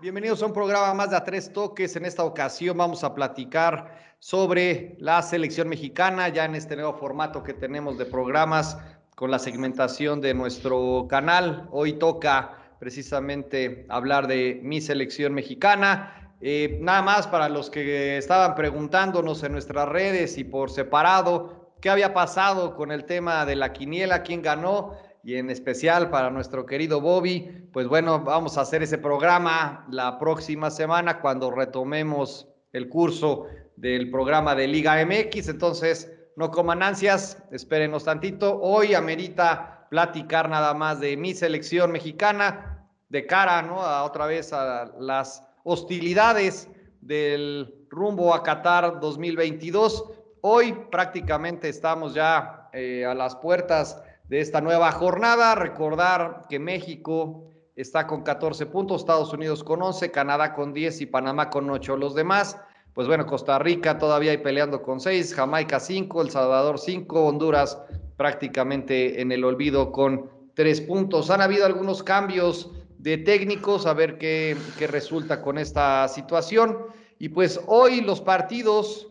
Bienvenidos a un programa más de A Tres Toques. En esta ocasión vamos a platicar sobre la selección mexicana, ya en este nuevo formato que tenemos de programas con la segmentación de nuestro canal. Hoy toca precisamente hablar de mi selección mexicana. Eh, nada más para los que estaban preguntándonos en nuestras redes y por separado, ¿qué había pasado con el tema de la quiniela? ¿Quién ganó? y en especial para nuestro querido Bobby, pues bueno, vamos a hacer ese programa la próxima semana cuando retomemos el curso del programa de Liga MX. Entonces, no coman ansias, espérenos tantito. Hoy amerita platicar nada más de mi selección mexicana de cara, ¿no? A otra vez a las hostilidades del rumbo a Qatar 2022. Hoy prácticamente estamos ya eh, a las puertas de esta nueva jornada. Recordar que México está con 14 puntos, Estados Unidos con 11, Canadá con 10 y Panamá con 8. Los demás, pues bueno, Costa Rica todavía ahí peleando con 6, Jamaica 5, El Salvador 5, Honduras prácticamente en el olvido con 3 puntos. Han habido algunos cambios de técnicos, a ver qué, qué resulta con esta situación. Y pues hoy los partidos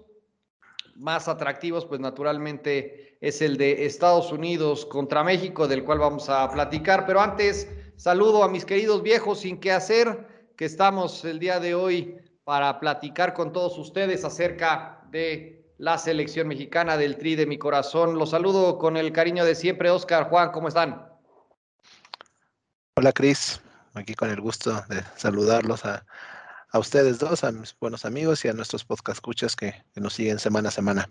más atractivos, pues naturalmente es el de Estados Unidos contra México, del cual vamos a platicar. Pero antes, saludo a mis queridos viejos sin qué hacer, que estamos el día de hoy para platicar con todos ustedes acerca de la selección mexicana del Tri de mi corazón. Los saludo con el cariño de siempre, Oscar, Juan, ¿cómo están? Hola, Cris. Aquí con el gusto de saludarlos a, a ustedes dos, a mis buenos amigos y a nuestros podcast escuchas que, nos siguen semana a semana.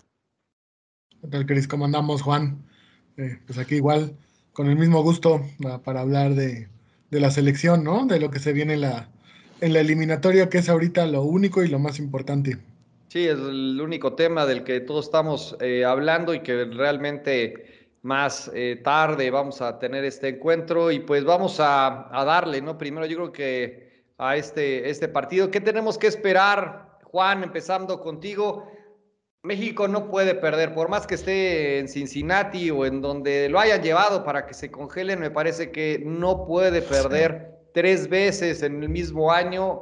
¿Qué tal, Cris? ¿Cómo andamos, Juan? Eh, pues aquí igual, con el mismo gusto para hablar de, la selección, ¿no? De lo que se viene en la, en la eliminatoria, que es ahorita lo único y lo más importante. Sí, es el único tema del que todos estamos eh, hablando y que realmente más eh, tarde vamos a tener este encuentro y pues vamos a, a darle, ¿no? Primero yo creo que a este, este partido. ¿Qué tenemos que esperar, Juan, empezando contigo? México no puede perder, por más que esté en Cincinnati o en donde lo hayan llevado para que se congelen, me parece que no puede perder tres veces en el mismo año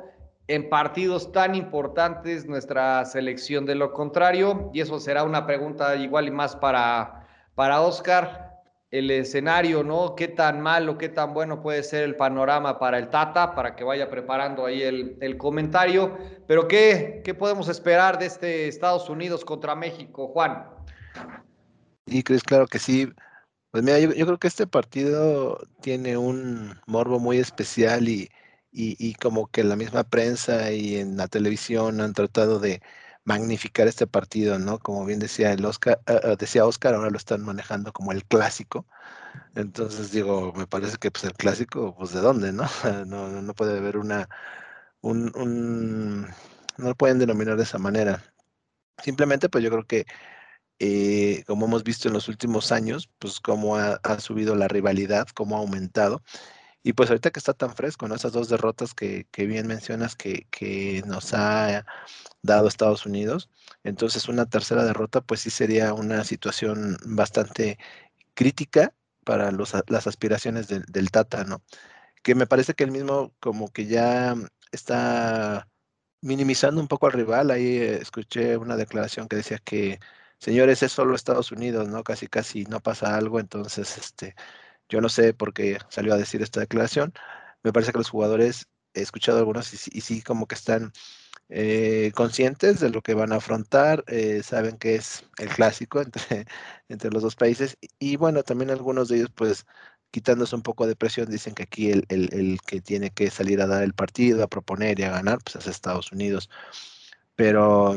en partidos tan importantes nuestra selección. De lo contrario, y eso será una pregunta igual y más para, para Oscar, el escenario, ¿no? ¿Qué tan malo, qué tan bueno puede ser el panorama para el Tata, para que vaya preparando ahí el, comentario? Pero ¿qué, ¿qué podemos esperar de este Estados Unidos contra México, Juan? Y crees, claro que sí. Pues mira, yo, creo que este partido tiene un morbo muy especial y, y, y como que la misma prensa y en la televisión han tratado de, magnificar este partido, ¿no? Como bien decía el Oscar, eh, decía Oscar, ahora lo están manejando como el clásico. Entonces digo, me parece que pues el clásico, pues de dónde, ¿no? No, no puede haber una, un, un, no lo pueden denominar de esa manera. Simplemente, pues yo creo que eh, como hemos visto en los últimos años, pues cómo ha, ha, subido la rivalidad, cómo ha aumentado. Y pues ahorita que está tan fresco, ¿no? Esas dos derrotas que, que bien mencionas que, que nos ha dado Estados Unidos. Entonces, una tercera derrota, pues sí sería una situación bastante crítica para los, las aspiraciones del Tata, ¿no? Que me parece que él mismo como que ya está minimizando un poco al rival. Ahí eh, escuché una declaración que decía que, señores, es solo Estados Unidos, ¿no? Casi, casi no pasa algo. Entonces, este, yo no sé por qué salió a decir esta declaración. Me parece que los jugadores, he escuchado algunos y, y sí como que están eh, conscientes de lo que van a afrontar, eh, saben que es el clásico entre, entre los dos países y, bueno, también algunos de ellos pues quitándose un poco de presión dicen que aquí el, el, que tiene que salir a dar el partido, a proponer y a ganar pues es Estados Unidos. Pero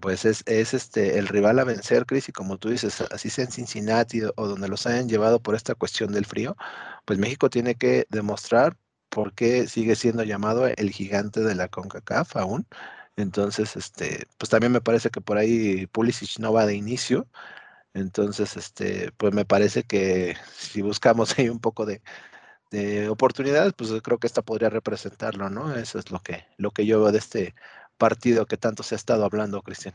pues es, es, este el rival a vencer, Chris, y como tú dices, así sea en Cincinnati o donde los hayan llevado por esta cuestión del frío, pues México tiene que demostrar porque sigue siendo llamado el gigante de la CONCACAF aún. Entonces, este, pues también me parece que por ahí Pulisic no va de inicio. Entonces, este, pues me parece que si buscamos ahí un poco de, oportunidades, pues creo que esta podría representarlo, ¿no? Eso es lo que, lo que yo veo de este partido que tanto se ha estado hablando, Cristian.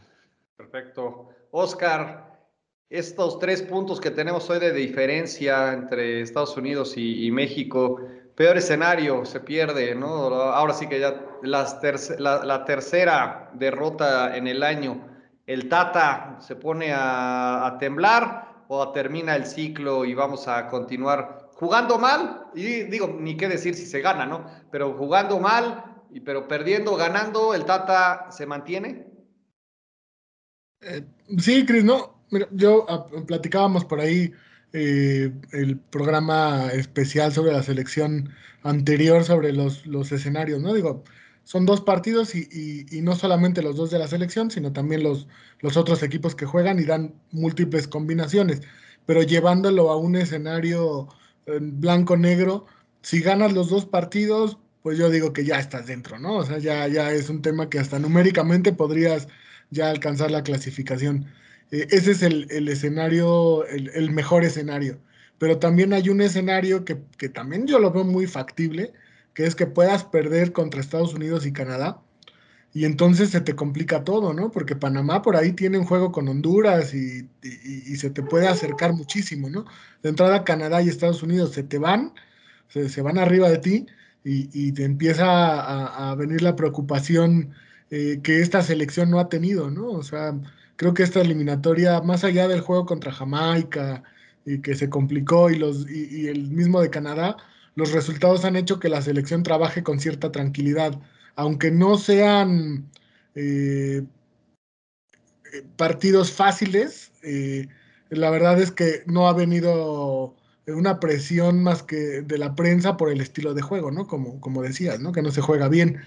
Perfecto. Oscar, estos tres puntos que tenemos hoy de diferencia entre Estados Unidos y, México, peor escenario, se pierde, ¿no? Ahora sí que ya la, tercera derrota en el año, el Tata se pone a, temblar o termina el ciclo y vamos a continuar jugando mal, y digo, ni qué decir si se gana, ¿no? Pero jugando mal, y, pero perdiendo, ganando, el Tata se mantiene. Eh, sí, Cris, no, yo ah, platicábamos por ahí eh, el programa especial sobre la selección anterior, sobre los, los escenarios, ¿no? Digo, son dos partidos y, y, no solamente los dos de la selección, sino también los, los otros equipos que juegan y dan múltiples combinaciones. Pero llevándolo a un escenario blanco-negro, si ganas los dos partidos, pues yo digo que ya estás dentro, ¿no? O sea, ya, ya es un tema que hasta numéricamente podrías ya alcanzar la clasificación. Eh, ese es el, escenario, el, mejor escenario. Pero también hay un escenario que, también yo lo veo muy factible, que es que puedas perder contra Estados Unidos y Canadá. Y entonces se te complica todo, ¿no? Porque Panamá por ahí tiene un juego con Honduras y, se te puede acercar muchísimo, ¿no? De entrada Canadá y Estados Unidos se te van, se, van arriba de ti y, te empieza a, venir la preocupación eh, que esta selección no ha tenido, ¿no? O sea, creo que esta eliminatoria, más allá del juego contra Jamaica y que se complicó y, los, y, el mismo de Canadá, los resultados han hecho que la selección trabaje con cierta tranquilidad, aunque no sean eh, partidos fáciles, eh, la verdad es que no ha venido una presión más que de la prensa por el estilo de juego, ¿no? Como, como decías, ¿no? Que no se juega bien.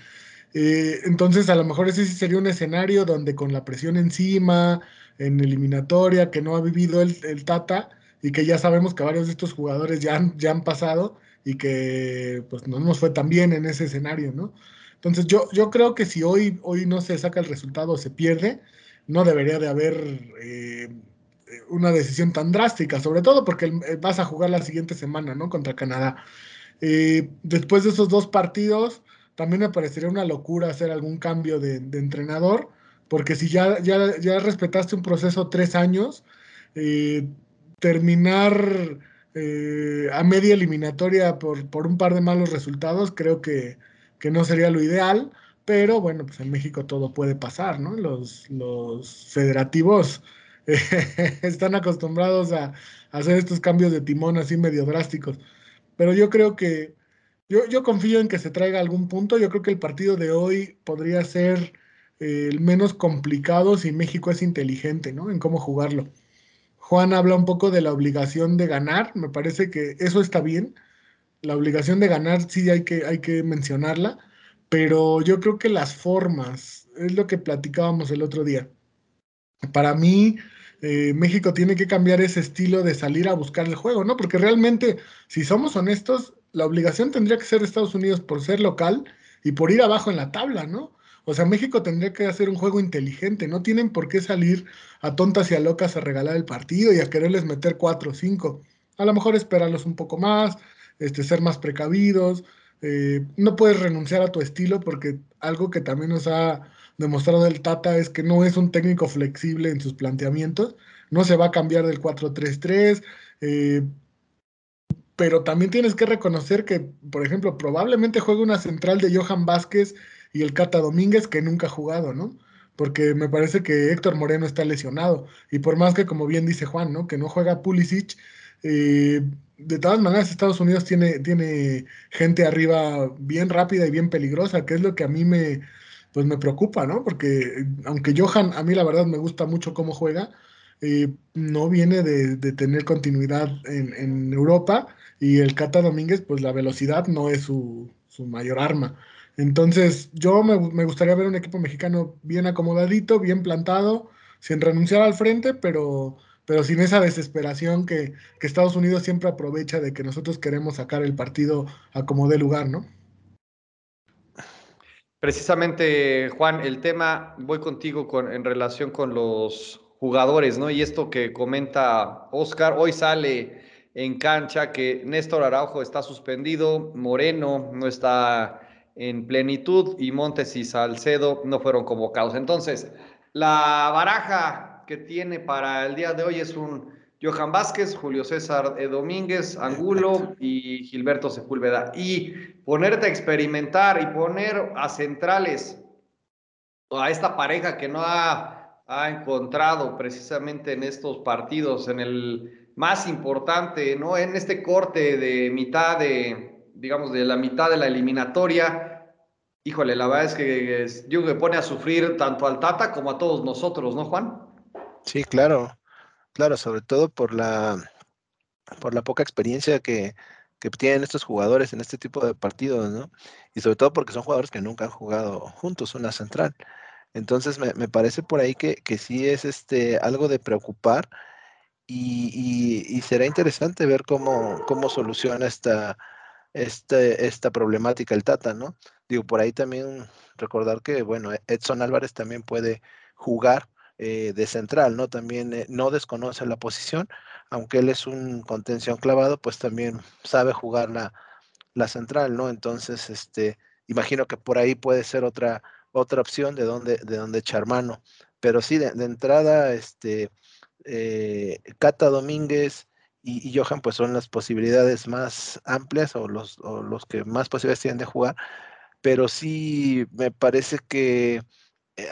Eh, entonces, a lo mejor ese sí sería un escenario donde con la presión encima, en eliminatoria, que no ha vivido el, Tata y que ya sabemos que varios de estos jugadores ya han, ya han pasado y que pues no nos fue tan bien en ese escenario, ¿no? Entonces, yo, yo creo que si hoy, hoy no se saca el resultado o se pierde, no debería de haber eh, una decisión tan drástica, sobre todo porque vas a jugar la siguiente semana, ¿no? Contra Canadá. Eh, después de esos dos partidos, también me parecería una locura hacer algún cambio de, entrenador, porque si ya, ya, ya, respetaste un proceso tres años, eh, terminar eh, a media eliminatoria por, por, un par de malos resultados, creo que, que, no sería lo ideal, pero bueno, pues en México todo puede pasar, ¿no? Los, los federativos están acostumbrados a, a hacer estos cambios de timón así medio drásticos, pero yo creo que yo, confío en que se traiga algún punto. Yo creo que el partido de hoy podría ser eh, el menos complicado si México es inteligente, ¿no? En cómo jugarlo. Juan habla un poco de la obligación de ganar. Me parece que eso está bien. La obligación de ganar sí hay que, hay que mencionarla, pero yo creo que las formas, es lo que platicábamos el otro día. Para mí, eh, México tiene que cambiar ese estilo de salir a buscar el juego, ¿no? Porque realmente, si somos honestos, la obligación tendría que ser Estados Unidos por ser local y por ir abajo en la tabla, ¿no? O sea, México tendría que hacer un juego inteligente, no tienen por qué salir a tontas y a locas a regalar el partido y a quererles meter cuatro o cinco. A lo mejor esperarlos un poco más, este, ser más precavidos. Eh, no puedes renunciar a tu estilo porque algo que también nos ha demostrado el Tata es que no es un técnico flexible en sus planteamientos. No se va a cambiar del 4-3-3. Eh, pero también tienes que reconocer que, por ejemplo, probablemente juegue una central de Johan Vázquez y el Cata Domínguez que nunca ha jugado, ¿no? Porque me parece que Héctor Moreno está lesionado. Y por más que, como bien dice Juan, ¿no? Que no juega Pulisic, eh, de todas maneras Estados Unidos tiene, tiene gente arriba bien rápida y bien peligrosa, que es lo que a mí me, pues me preocupa, ¿no? Porque aunque Johan, a mí la verdad me gusta mucho cómo juega, eh, no viene de, tener continuidad en, en Europa y el Cata Domínguez, pues la velocidad no es su, mayor arma. Entonces, yo me, gustaría ver un equipo mexicano bien acomodadito, bien plantado, sin renunciar al frente, pero, pero sin esa desesperación que, Estados Unidos siempre aprovecha de que nosotros queremos sacar el partido a como dé lugar, ¿no? Precisamente, Juan, el tema, voy contigo con, en relación con los jugadores, ¿no? Y esto que comenta Oscar, hoy sale en cancha, que Néstor Araujo está suspendido, Moreno no está en plenitud y Montes y Salcedo no fueron convocados. Entonces, la baraja que tiene para el día de hoy es un Johan Vázquez, Julio César Domínguez, Angulo y Gilberto Sepúlveda. Y ponerte a experimentar y poner a centrales a esta pareja que no ha, ha encontrado precisamente en estos partidos, en el más importante, ¿no? En este corte de mitad de, digamos, de la mitad de la eliminatoria, híjole, la verdad es que yo me pone a sufrir tanto al Tata como a todos nosotros, ¿no, Juan? Sí, claro, claro, sobre todo por la, por la poca experiencia que, que tienen estos jugadores en este tipo de partidos, ¿no? Y sobre todo porque son jugadores que nunca han jugado juntos una central. Entonces me, me parece por ahí que, que sí es este, algo de preocupar y, será interesante ver cómo, cómo soluciona esta, este, esta problemática el Tata, ¿no? Digo, por ahí también recordar que, bueno, Edson Álvarez también puede jugar eh, de central, ¿no? También eh, no desconoce la posición, aunque él es un contención clavado, pues también sabe jugar la, la central, ¿no? Entonces, este, imagino que por ahí puede ser otra, otra opción de donde, de donde echar mano. Pero sí, de, entrada, este, eh, Cata Domínguez y, Johan, pues son las posibilidades más amplias o los, los que más posibilidades tienen de jugar, pero sí me parece que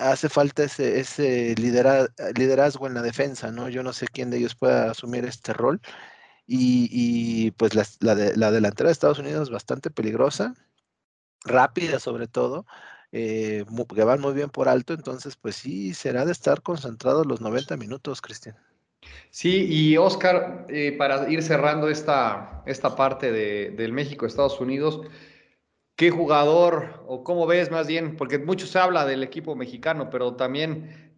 hace falta ese, ese liderazgo en la defensa, ¿no? Yo no sé quién de ellos pueda asumir este rol. Y, pues la, la, de, la, delantera de Estados Unidos es bastante peligrosa, rápida sobre todo, eh, que van muy bien por alto, entonces pues sí, será de estar concentrados los 90 minutos, Cristian. Sí, y Oscar, eh, para ir cerrando esta, esta parte de, del México-Estados Unidos, ¿qué jugador o cómo ves más bien? Porque mucho se habla del equipo mexicano, pero también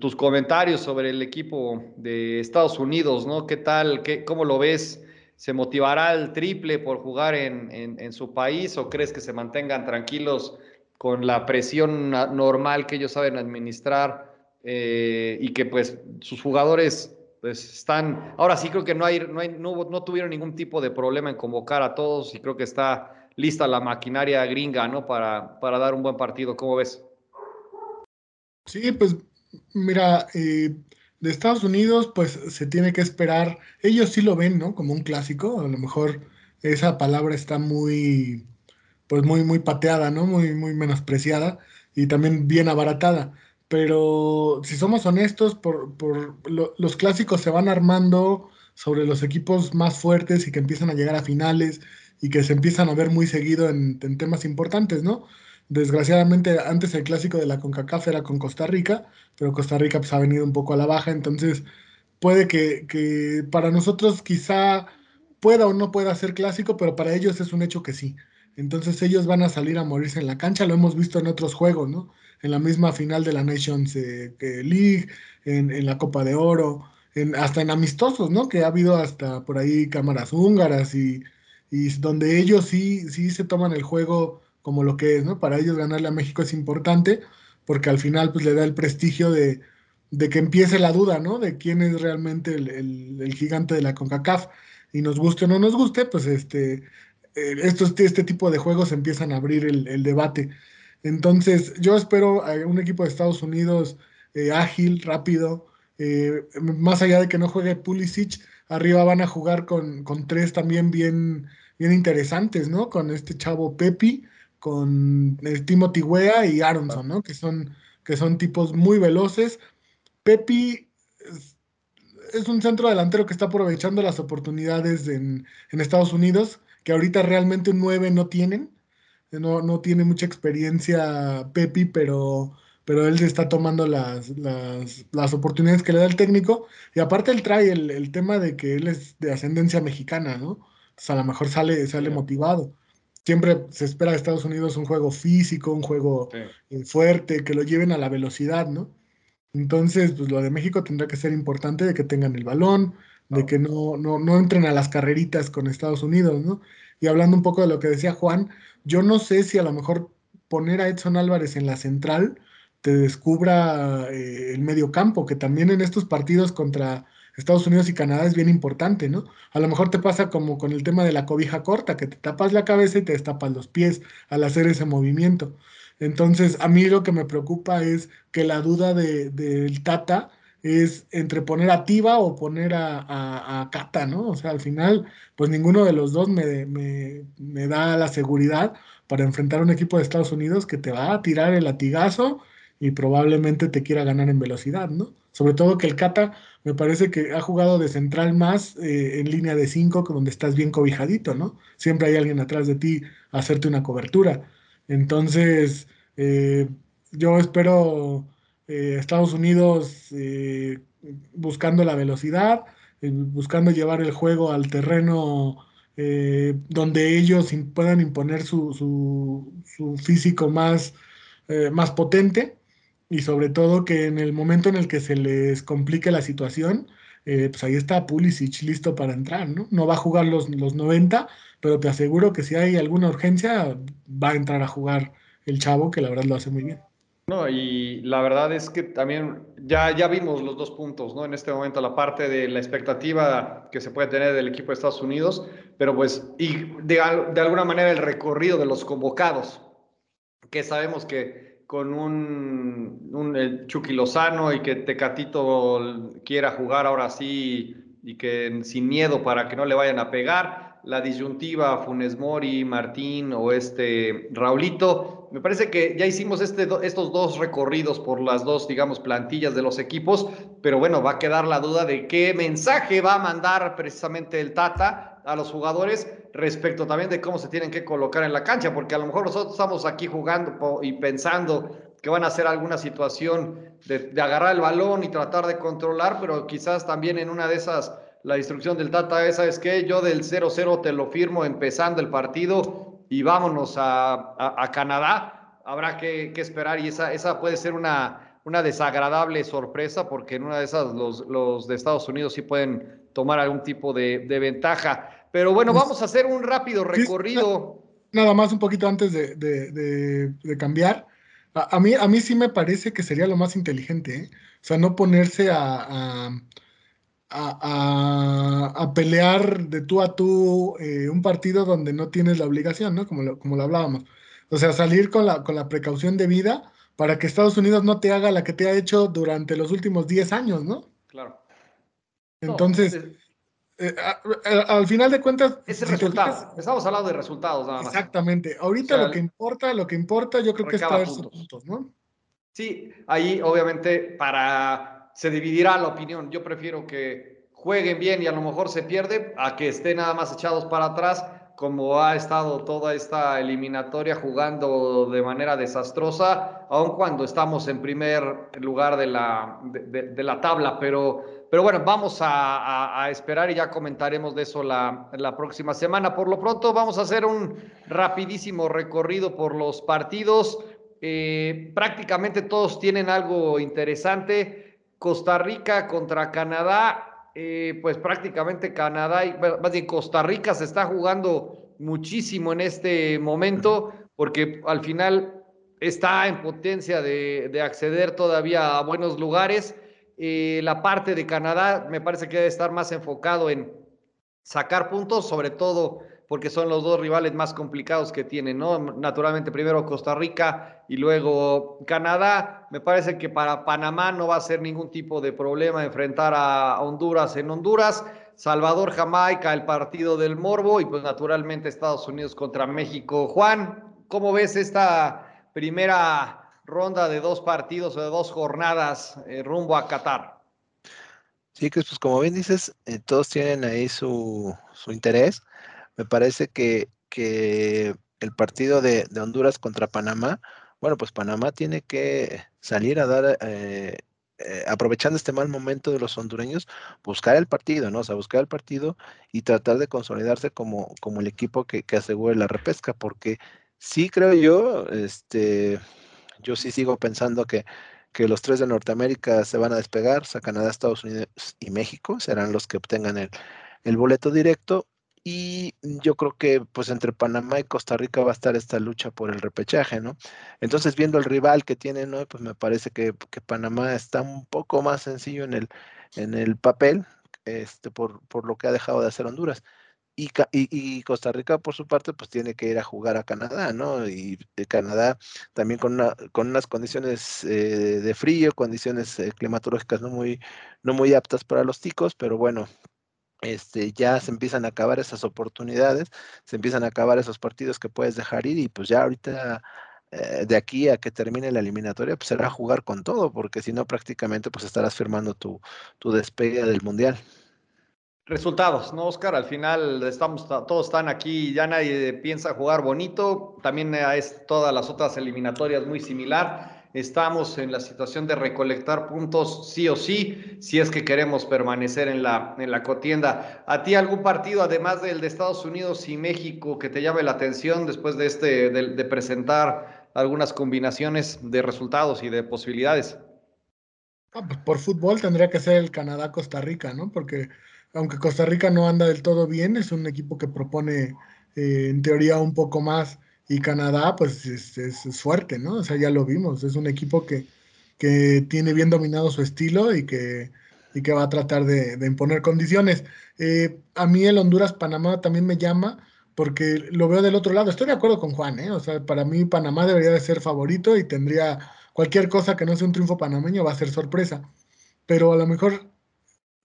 tus comentarios sobre el equipo de Estados Unidos, ¿no? ¿Qué tal? Qué, ¿Cómo lo ves? ¿Se motivará el triple por jugar en, en su país o crees que se mantengan tranquilos con la presión normal que ellos saben administrar eh, y que pues sus jugadores pues están, ahora sí creo que no, hay, no, hay, no, no, tuvieron ningún tipo de problema en convocar a todos y creo que está lista la maquinaria gringa, ¿no? Para, para dar un buen partido, ¿cómo ves? Sí, pues mira, eh, de Estados Unidos pues se tiene que esperar, ellos sí lo ven, ¿no? Como un clásico, a lo mejor esa palabra está muy pues muy, muy pateada, ¿no? Muy, muy menospreciada y también bien abaratada. Pero si somos honestos, por, por los clásicos se van armando sobre los equipos más fuertes y que empiezan a llegar a finales y que se empiezan a ver muy seguido en, temas importantes, ¿no? Desgraciadamente antes el clásico de la CONCACAF era con Costa Rica, pero Costa Rica pues, ha venido un poco a la baja, entonces puede que, para nosotros quizá pueda o no pueda ser clásico, pero para ellos es un hecho que sí. Entonces ellos van a salir a morirse en la cancha, lo hemos visto en otros juegos, ¿no? En la misma final de la Nations eh, League, en, la Copa de Oro, en, hasta en amistosos, ¿no? Que ha habido hasta por ahí cámaras húngaras y, y donde ellos sí, sí se toman el juego como lo que es, ¿no? Para ellos ganarle a México es importante porque al final pues le da el prestigio de, de que empiece la duda, ¿no? De quién es realmente el, el, gigante de la CONCACAF. Y nos guste o no nos guste, pues este, eh, estos, este tipo de juegos empiezan a abrir el, debate. Entonces, yo espero un equipo de Estados Unidos eh, ágil, rápido, eh, más allá de que no juegue Pulisic, arriba van a jugar con, tres también bien, bien interesantes, ¿no? Con este chavo Pepi, con el Timothy Wea y Aronson, ¿no? Que son, que son tipos muy veloces. Pepi es, un centro delantero que está aprovechando las oportunidades en, en Estados Unidos que ahorita realmente un 9 no tienen. No, no tiene mucha experiencia Pepi, pero, pero él está tomando las, las, oportunidades que le da el técnico. Y aparte él trae el, tema de que él es de ascendencia mexicana, ¿no? Entonces a lo mejor sale, sale motivado. Siempre se espera de Estados Unidos un juego físico, un juego eh, fuerte, que lo lleven a la velocidad, ¿no? Entonces, pues lo de México tendrá que ser importante de que tengan el balón, de que no, no, no entren a las carreritas con Estados Unidos, ¿no? Y hablando un poco de lo que decía Juan, yo no sé si a lo mejor poner a Edson Álvarez en la central te descubra eh, el medio campo, que también en estos partidos contra Estados Unidos y Canadá es bien importante, ¿no? A lo mejor te pasa como con el tema de la cobija corta, que te tapas la cabeza y te destapas los pies al hacer ese movimiento. Entonces, a mí lo que me preocupa es que la duda del de, Tata es entre poner a Tiva o poner a, a, Cata, ¿no? O sea, al final, pues ninguno de los dos me, me, me, da la seguridad para enfrentar a un equipo de Estados Unidos que te va a tirar el latigazo y probablemente te quiera ganar en velocidad, ¿no? Sobre todo que el Cata me parece que ha jugado de central más eh, en línea de 5, donde estás bien cobijadito, ¿no? Siempre hay alguien atrás de ti a hacerte una cobertura. Entonces, eh, yo espero eh, Estados Unidos eh, buscando la velocidad, buscando llevar el juego al terreno donde ellos puedan imponer su, su, físico más, más potente y sobre todo que en el momento en el que se les complique la situación, pues ahí está Pulisic listo para entrar, ¿no? No va a jugar los, los 90, pero te aseguro que si hay alguna urgencia, va a entrar a jugar el chavo, que la verdad lo hace muy bien. No, y la verdad es que también ya, ya vimos los dos puntos, ¿no? En este momento la parte de la expectativa que se puede tener del equipo de Estados Unidos, pero pues, y de, de alguna manera el recorrido de los convocados, que sabemos que con un, un Chucky Lozano y que Tecatito quiera jugar ahora sí y que sin miedo para que no le vayan a pegar, la disyuntiva Funes Mori, Martín o este Raulito. Me parece que ya hicimos este, estos dos recorridos por las dos, digamos, plantillas de los equipos, pero bueno, va a quedar la duda de qué mensaje va a mandar precisamente el Tata a los jugadores respecto también de cómo se tienen que colocar en la cancha, porque a lo mejor nosotros estamos aquí jugando y pensando que van a hacer alguna situación de, de agarrar el balón y tratar de controlar, pero quizás también en una de esas la instrucción del Tata es, ¿sabes qué? Yo del 0-0 te lo firmo empezando el partido y vámonos a, Canadá. Habrá que, esperar y esa, esa puede ser una, una desagradable sorpresa porque en una de esas los, de Estados Unidos sí pueden tomar algún tipo de, ventaja. Pero bueno, pues, vamos a hacer un rápido recorrido. Nada más un poquito antes de, cambiar. A, mí, a mí sí me parece que sería lo más inteligente, ¿eh? O sea, no ponerse a a, pelear de tú a tú eh, un partido donde no tienes la obligación, ¿no? Como lo, como lo hablábamos. O sea, salir con la, con la precaución de vida para que Estados Unidos no te haga la que te ha hecho durante los últimos 10 años, ¿no? Claro. Entonces, eh, al final de cuentas... Es el resultado. Estamos hablando de resultados nada más. Exactamente. Ahorita lo que importa, lo que importa, yo creo que es traer puntos, ¿no? Sí, ahí obviamente para se dividirá la opinión. Yo prefiero que jueguen bien y a lo mejor se pierde a que estén nada más echados para atrás como ha estado toda esta eliminatoria jugando de manera desastrosa, aun cuando estamos en primer lugar de la, de, la tabla. Pero, pero bueno, vamos a, esperar y ya comentaremos de eso la, próxima semana. Por lo pronto vamos a hacer un rapidísimo recorrido por los partidos. Eh, prácticamente todos tienen algo interesante. Costa Rica contra Canadá, eh, pues prácticamente Canadá, y, más bien Costa Rica se está jugando muchísimo en este momento, porque al final está en potencia de, acceder todavía a buenos lugares. Eh, la parte de Canadá me parece que debe estar más enfocado en sacar puntos, sobre todo porque son los dos rivales más complicados que tienen, ¿no? Naturalmente, primero Costa Rica y luego Canadá. Me parece que para Panamá no va a ser ningún tipo de problema enfrentar a Honduras en Honduras. Salvador, Jamaica, el partido del Morbo y pues naturalmente Estados Unidos contra México. Juan, ¿cómo ves esta primera ronda de dos partidos o de dos jornadas eh, rumbo a Qatar? Sí, que pues como bien dices, eh, todos tienen ahí su, su interés me parece que, el partido de, Honduras contra Panamá, bueno, pues Panamá tiene que salir a dar, eh, eh, aprovechando este mal momento de los hondureños, buscar el partido, ¿no? O sea, buscar el partido y tratar de consolidarse como, como el equipo que, asegure la repesca, porque sí creo yo, este, yo sí sigo pensando que, que los tres de Norteamérica se van a despegar, o sea, Canadá, Estados Unidos y México serán los que obtengan el, el boleto directo y yo creo que pues entre Panamá y Costa Rica va a estar esta lucha por el repechaje, ¿no? Entonces, viendo el rival que tienen hoy, pues me parece que, Panamá está un poco más sencillo en el, en el papel este, por, por lo que ha dejado de hacer Honduras. Y, y, Costa Rica, por su parte, pues tiene que ir a jugar a Canadá, ¿no? Y Canadá también con, una, con unas condiciones eh, de frío, condiciones eh, climatológicas no muy, no muy aptas para los ticos, pero bueno, este, ya se empiezan a acabar esas oportunidades, se empiezan a acabar esos partidos que puedes dejar ir y pues ya ahorita eh, de aquí a que termine la eliminatoria, pues será jugar con todo, porque si no prácticamente pues estarás firmando tu, tu despegue del Mundial. Resultados, ¿no, Oscar? Al final estamos, todos están aquí, ya nadie piensa jugar bonito, también es todas las otras eliminatorias muy similar. Estamos en la situación de recolectar puntos sí o sí, si es que queremos permanecer en la, en la contienda. ¿A ti algún partido, además del de Estados Unidos y México, que te llame la atención después de, este, de presentar algunas combinaciones de resultados y de posibilidades? Ah, pues por fútbol tendría que ser el Canadá-Costa Rica, ¿no? Porque aunque Costa Rica no anda del todo bien, es un equipo que propone eh, en teoría un poco más y Canadá pues es, fuerte, ¿no? O sea, ya lo vimos, es un equipo que, que tiene bien dominado su estilo y que, y que va a tratar de, imponer condiciones. Eh, a mí el Honduras-Panamá también me llama porque lo veo del otro lado. Estoy de acuerdo con Juan, ¿eh? O sea, para mí Panamá debería de ser favorito y tendría cualquier cosa que no sea un triunfo panameño va a ser sorpresa. Pero a lo mejor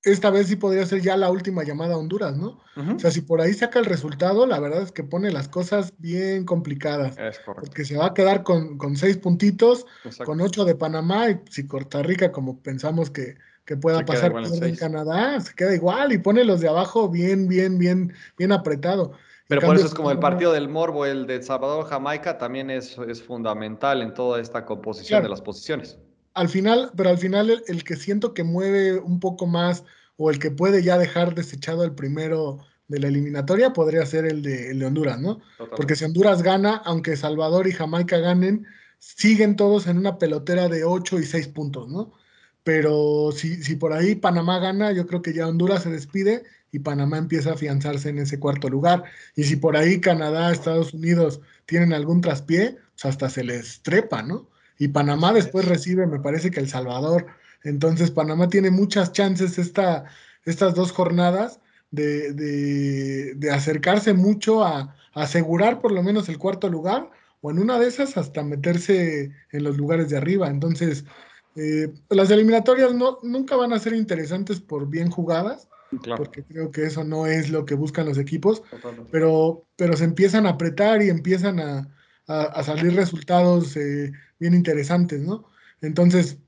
esta vez sí podría ser ya la última llamada a Honduras, ¿no? O sea, si por ahí saca el resultado, la verdad es que pone las cosas bien complicadas. Es correcto. Porque se va a quedar con, seis puntitos, con ocho de Panamá, y si Costa Rica, como pensamos que, pueda pasar en Canadá, se queda igual y pone los de abajo bien, bien, bien, bien apretado. Pero por eso es como el partido del Morbo, el de Salvador-Jamaica, también es, es fundamental en toda esta composición de las posiciones al final, pero al final el, que siento que mueve un poco más o el que puede ya dejar desechado el primero de la eliminatoria podría ser el de, Honduras, ¿no? Porque si Honduras gana, aunque Salvador y Jamaica ganen, siguen todos en una pelotera de 8 y 6 puntos, ¿no? Pero si, si por ahí Panamá gana, yo creo que ya Honduras se despide y Panamá empieza a afianzarse en ese cuarto lugar. Y si por ahí Canadá, Estados Unidos tienen algún traspié, pues hasta se les trepa, ¿no? Y Panamá después recibe, me parece que El Salvador. Entonces Panamá tiene muchas chances esta, estas dos jornadas de, acercarse mucho a, asegurar por lo menos el cuarto lugar o en una de esas hasta meterse en los lugares de arriba. Entonces, eh, las eliminatorias no, nunca van a ser interesantes por bien jugadas, porque creo que eso no es lo que buscan los equipos, pero, pero se empiezan a apretar y empiezan a, a, salir resultados eh, bien interesantes, ¿no? Entonces,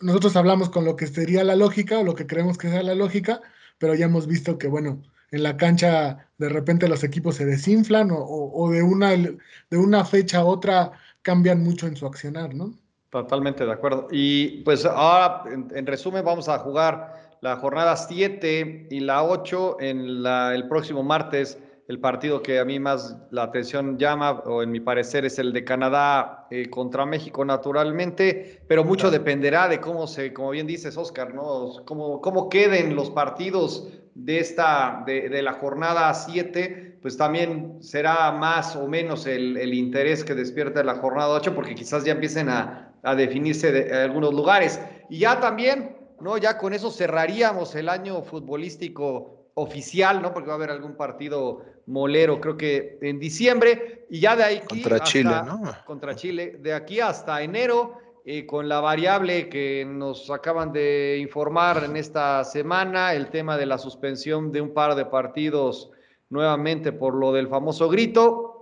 nosotros hablamos con lo que sería la lógica o lo que creemos que sea la lógica, pero ya hemos visto que, bueno, en la cancha de repente los equipos se desinflan o, de, una, de una fecha a otra cambian mucho en su accionar, ¿no? Totalmente de acuerdo. Y pues ahora, en, resumen, vamos a jugar la jornada 7 y la 8 en el próximo martes el partido que a mí más la atención llama, o en mi parecer, es el de Canadá eh, contra México, naturalmente, pero mucho dependerá de cómo se, como bien dices, Oscar, ¿no? Cómo, cómo queden los partidos de esta, de, la jornada 7, pues también será más o menos el, interés que despierta la jornada 8, porque quizás ya empiecen a, a definirse de, algunos lugares. Y ya también, ¿no? Ya con eso cerraríamos el año futbolístico oficial, ¿no? Porque va a haber algún partido molero, creo que en diciembre, y ya de ahí. Contra Chile, ¿no? Contra Chile, de aquí hasta enero, eh, con la variable que nos acaban de informar en esta semana, el tema de la suspensión de un par de partidos nuevamente por lo del famoso grito.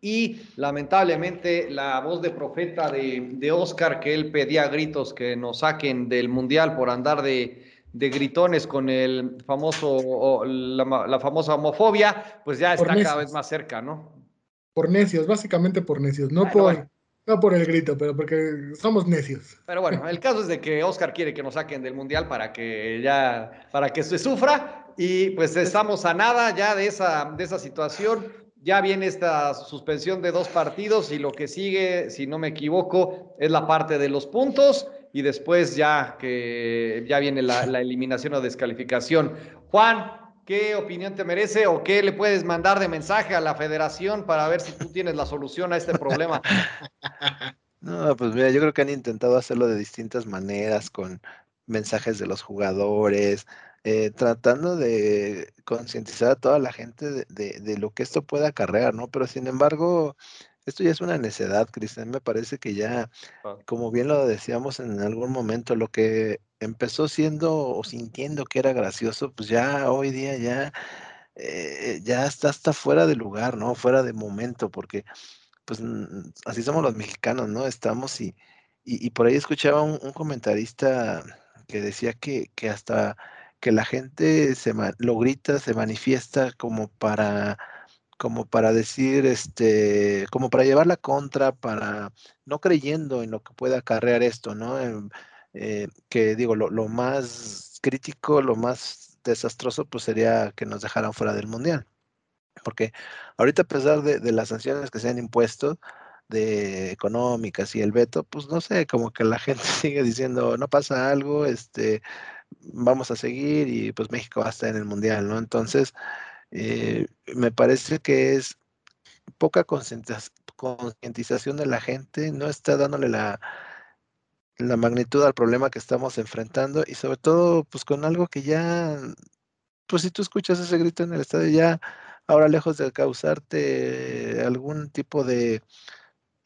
Y lamentablemente la voz de profeta de, de Oscar, que él pedía gritos que nos saquen del Mundial por andar de, de gritones con el famoso, la, famosa homofobia, pues ya está cada vez más cerca, ¿no? Por necios, básicamente por necios, no por... No por el grito, pero porque somos necios. Pero bueno, el caso es de que Oscar quiere que nos saquen del mundial para que ya, para que se sufra y pues estamos a nada ya de esa, de esa situación. Ya viene esta suspensión de dos partidos y lo que sigue, si no me equivoco, es la parte de los puntos y después ya que ya viene la, eliminación o descalificación. Juan, ¿qué opinión te merece o qué le puedes mandar de mensaje a la federación para ver si tú tienes la solución a este problema? No, pues mira, yo creo que han intentado hacerlo de distintas maneras con mensajes de los jugadores, eh, tratando de concientizar a toda la gente de, lo que esto puede acarrear, ¿no? Pero sin embargo, esto ya es una necedad, Cristian. Me parece que ya, ah. como bien lo decíamos en algún momento, lo que empezó siendo o sintiendo que era gracioso, pues ya hoy día ya, eh, ya está hasta fuera de lugar, ¿no? Fuera de momento, porque pues así somos los mexicanos, ¿no? Estamos y, y, por ahí escuchaba un, comentarista que decía que, que, hasta que la gente se lo grita, se manifiesta como para como para decir, este, como para llevar la contra, para no creyendo en lo que pueda acarrear esto, ¿no? Em, eh, que digo, lo, lo, más crítico, lo más desastroso, pues sería que nos dejaran fuera del mundial. Porque ahorita, a pesar de, de las sanciones que se han impuesto, de económicas y el veto, pues no sé, como que la gente sigue diciendo, no pasa algo, este, vamos a seguir y pues México va a estar en el mundial, ¿no? Entonces, eh, me parece que es poca concientización de la gente, no está dándole la, magnitud al problema que estamos enfrentando y sobre todo pues con algo que ya, pues si tú escuchas ese grito en el estadio ya, ahora lejos de causarte algún tipo de,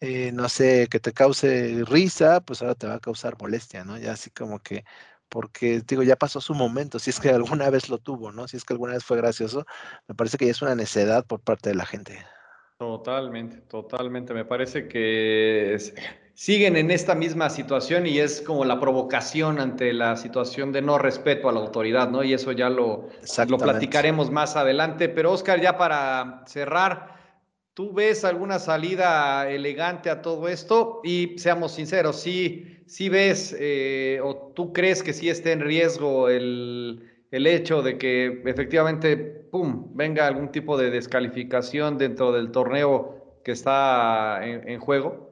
eh, no sé, que te cause risa, pues ahora te va a causar molestia, ¿no? Ya así como que porque digo, ya pasó su momento, si es que alguna vez lo tuvo, ¿no? Si es que alguna vez fue gracioso, me parece que ya es una necedad por parte de la gente. Totalmente, totalmente. Me parece que siguen en esta misma situación y es como la provocación ante la situación de no respeto a la autoridad, ¿no? Y eso ya lo, lo platicaremos más adelante. Pero Oscar, ya para cerrar, ¿Tú ves alguna salida elegante a todo esto? Y seamos sinceros, ¿sí, sí ves eh, o tú crees que sí esté en riesgo el, hecho de que efectivamente, ¡pum!, venga algún tipo de descalificación dentro del torneo que está en, juego?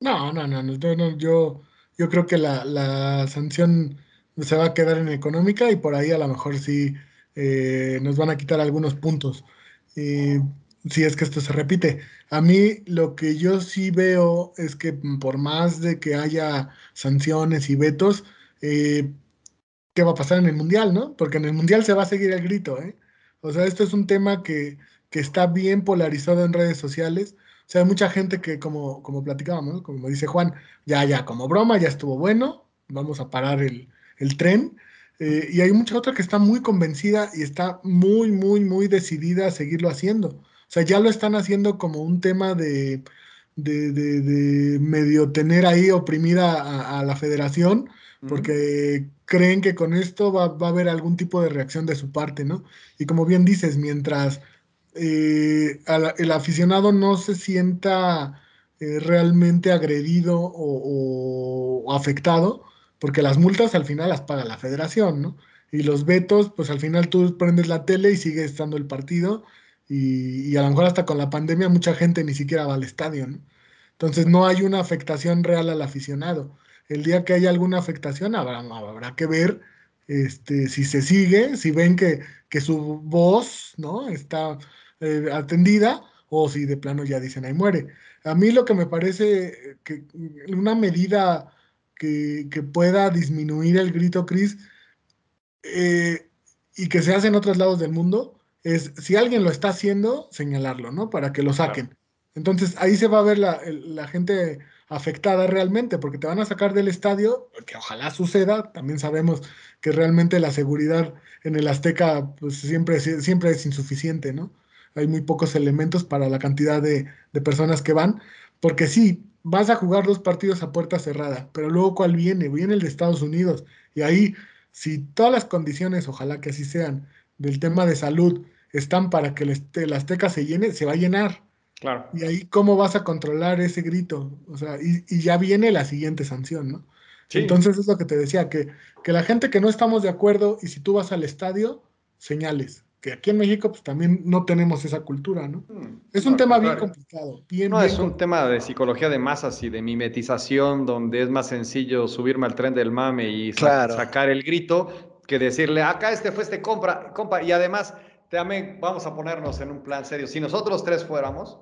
No, no, no, yo, yo creo que la, sanción se va a quedar en económica y por ahí a lo mejor sí eh, nos van a quitar algunos puntos. Eh, si es que esto se repite. A mí lo que yo sí veo es que por más de que haya sanciones y vetos, eh, ¿qué va a pasar en el Mundial, no? Porque en el Mundial se va a seguir el grito, ¿eh? O sea, esto es un tema que, está bien polarizado en redes sociales. O sea, hay mucha gente que, como, como platicábamos, como dice Juan, ya, ya, como broma, ya estuvo bueno, vamos a parar el, el tren. Eh, y hay mucha otra que está muy convencida y está muy, muy, muy decidida a seguirlo haciendo. O sea, ya lo están haciendo como un tema de, de, medio tener ahí oprimida a, la federación, porque creen que con esto va, a haber algún tipo de reacción de su parte, ¿no? Y como bien dices, mientras eh, el aficionado no se sienta eh, realmente agredido o, afectado, porque las multas al final las paga la federación, ¿no? Y los vetos, pues al final tú prendes la tele y sigue estando el partido y, a lo mejor hasta con la pandemia mucha gente ni siquiera va al estadio. Entonces no hay una afectación real al aficionado. El día que haya alguna afectación habrá, habrá que ver este, si se sigue, si ven que, que su voz ¿no? está eh, atendida o si de plano ya dicen ahí muere. A mí lo que me parece que una medida que, pueda disminuir el grito, Cris, eh, y que se hace en otros lados del mundo, es si alguien lo está haciendo, señalarlo, ¿no? Para que lo saquen. Entonces ahí se va a ver la, gente afectada realmente, porque te van a sacar del estadio, que ojalá suceda, también sabemos que realmente la seguridad en el Azteca pues siempre, siempre es insuficiente, ¿no? Hay muy pocos elementos para la cantidad de, de personas que van, porque sí, vas a jugar dos partidos a puerta cerrada, pero luego ¿cuál viene? Viene el de Estados Unidos, y ahí, si todas las condiciones, ojalá que así sean, del tema de salud, están para que el, Azteca se llene, se va a llenar. Claro. Y ahí, ¿cómo vas a controlar ese grito? O sea, y, ya viene la siguiente sanción, ¿no? Entonces es lo que te decía, que, que la gente que no estamos de acuerdo y si tú vas al estadio, señales. Que aquí en México pues también no tenemos esa cultura, ¿no? Mm, es un tema bien complicado. no, es un tema de psicología de masas y de mimetización, donde es más sencillo subirme al tren del mame y sacar el grito que decirle, acá este fue este compra, compra. Y además, también vamos a ponernos en un plan serio. Si nosotros tres fuéramos,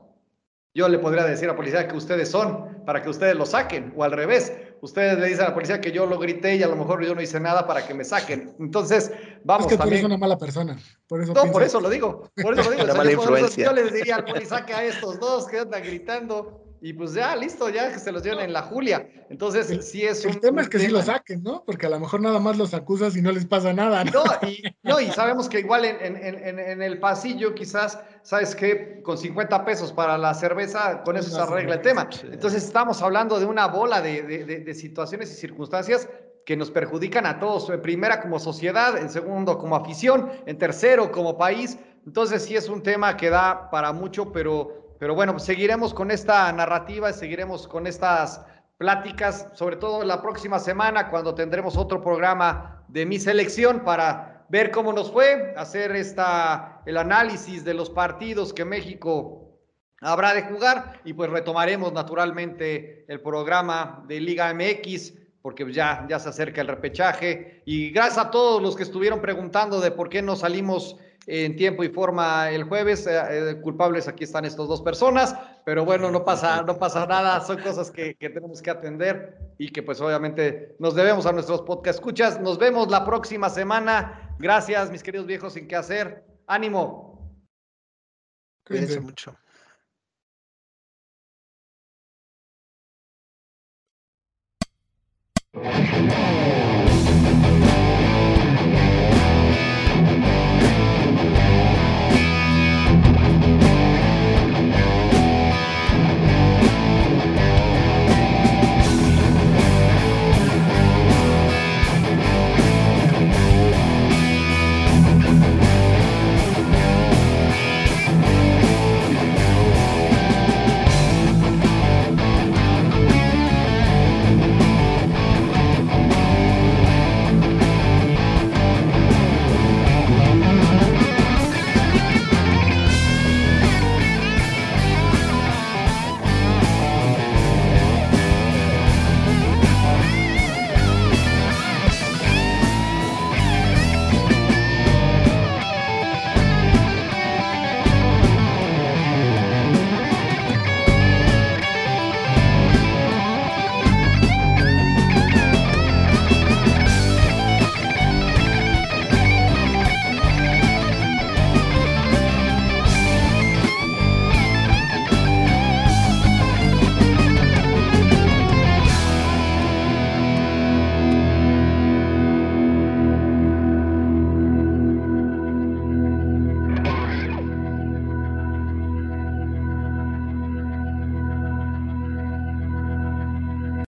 yo le podría decir a la policía que ustedes son para que ustedes lo saquen, o al revés, ustedes le dicen a la policía que yo lo grité y a lo mejor yo no hice nada para que me saquen. Entonces, vamos. Es que tú eres una mala persona. Por eso no, por eso lo digo. Por eso lo digo. Una mala influencia. yo les diría al policía, saca a estos dos que andan gritando y pues ya, listo, ya que se los lleven en la Julia. Entonces, el, sí es un. El tema es que sí lo saquen, ¿no? Porque a lo mejor nada más los acusas y no les pasa nada. No, y, no, y sabemos que igual en, en, en, el pasillo, quizás, ¿sabes qué? Con 50 pesos para la cerveza, con eso se arregla el tema. Entonces, estamos hablando de una bola de, de, de situaciones y circunstancias que nos perjudican a todos, en primera como sociedad, en segundo como afición, en tercero como país. Entonces sí es un tema que da para mucho, pero pero bueno, pues seguiremos con esta narrativa, seguiremos con estas pláticas, sobre todo la próxima semana cuando tendremos otro programa de mi selección para ver cómo nos fue, hacer esta, el análisis de los partidos que México habrá de jugar y pues retomaremos naturalmente el programa de Liga MX porque ya, ya se acerca el repechaje. Y gracias a todos los que estuvieron preguntando de por qué no salimos en tiempo y forma el jueves. Eh, eh, culpables aquí están estas dos personas, pero bueno, no pasa, no pasa nada, son cosas que, que tenemos que atender y que pues obviamente nos debemos a nuestros podcast escuchas. Nos vemos la próxima semana. Gracias, mis queridos viejos sin qué hacer. Ánimo. Cuídense mucho.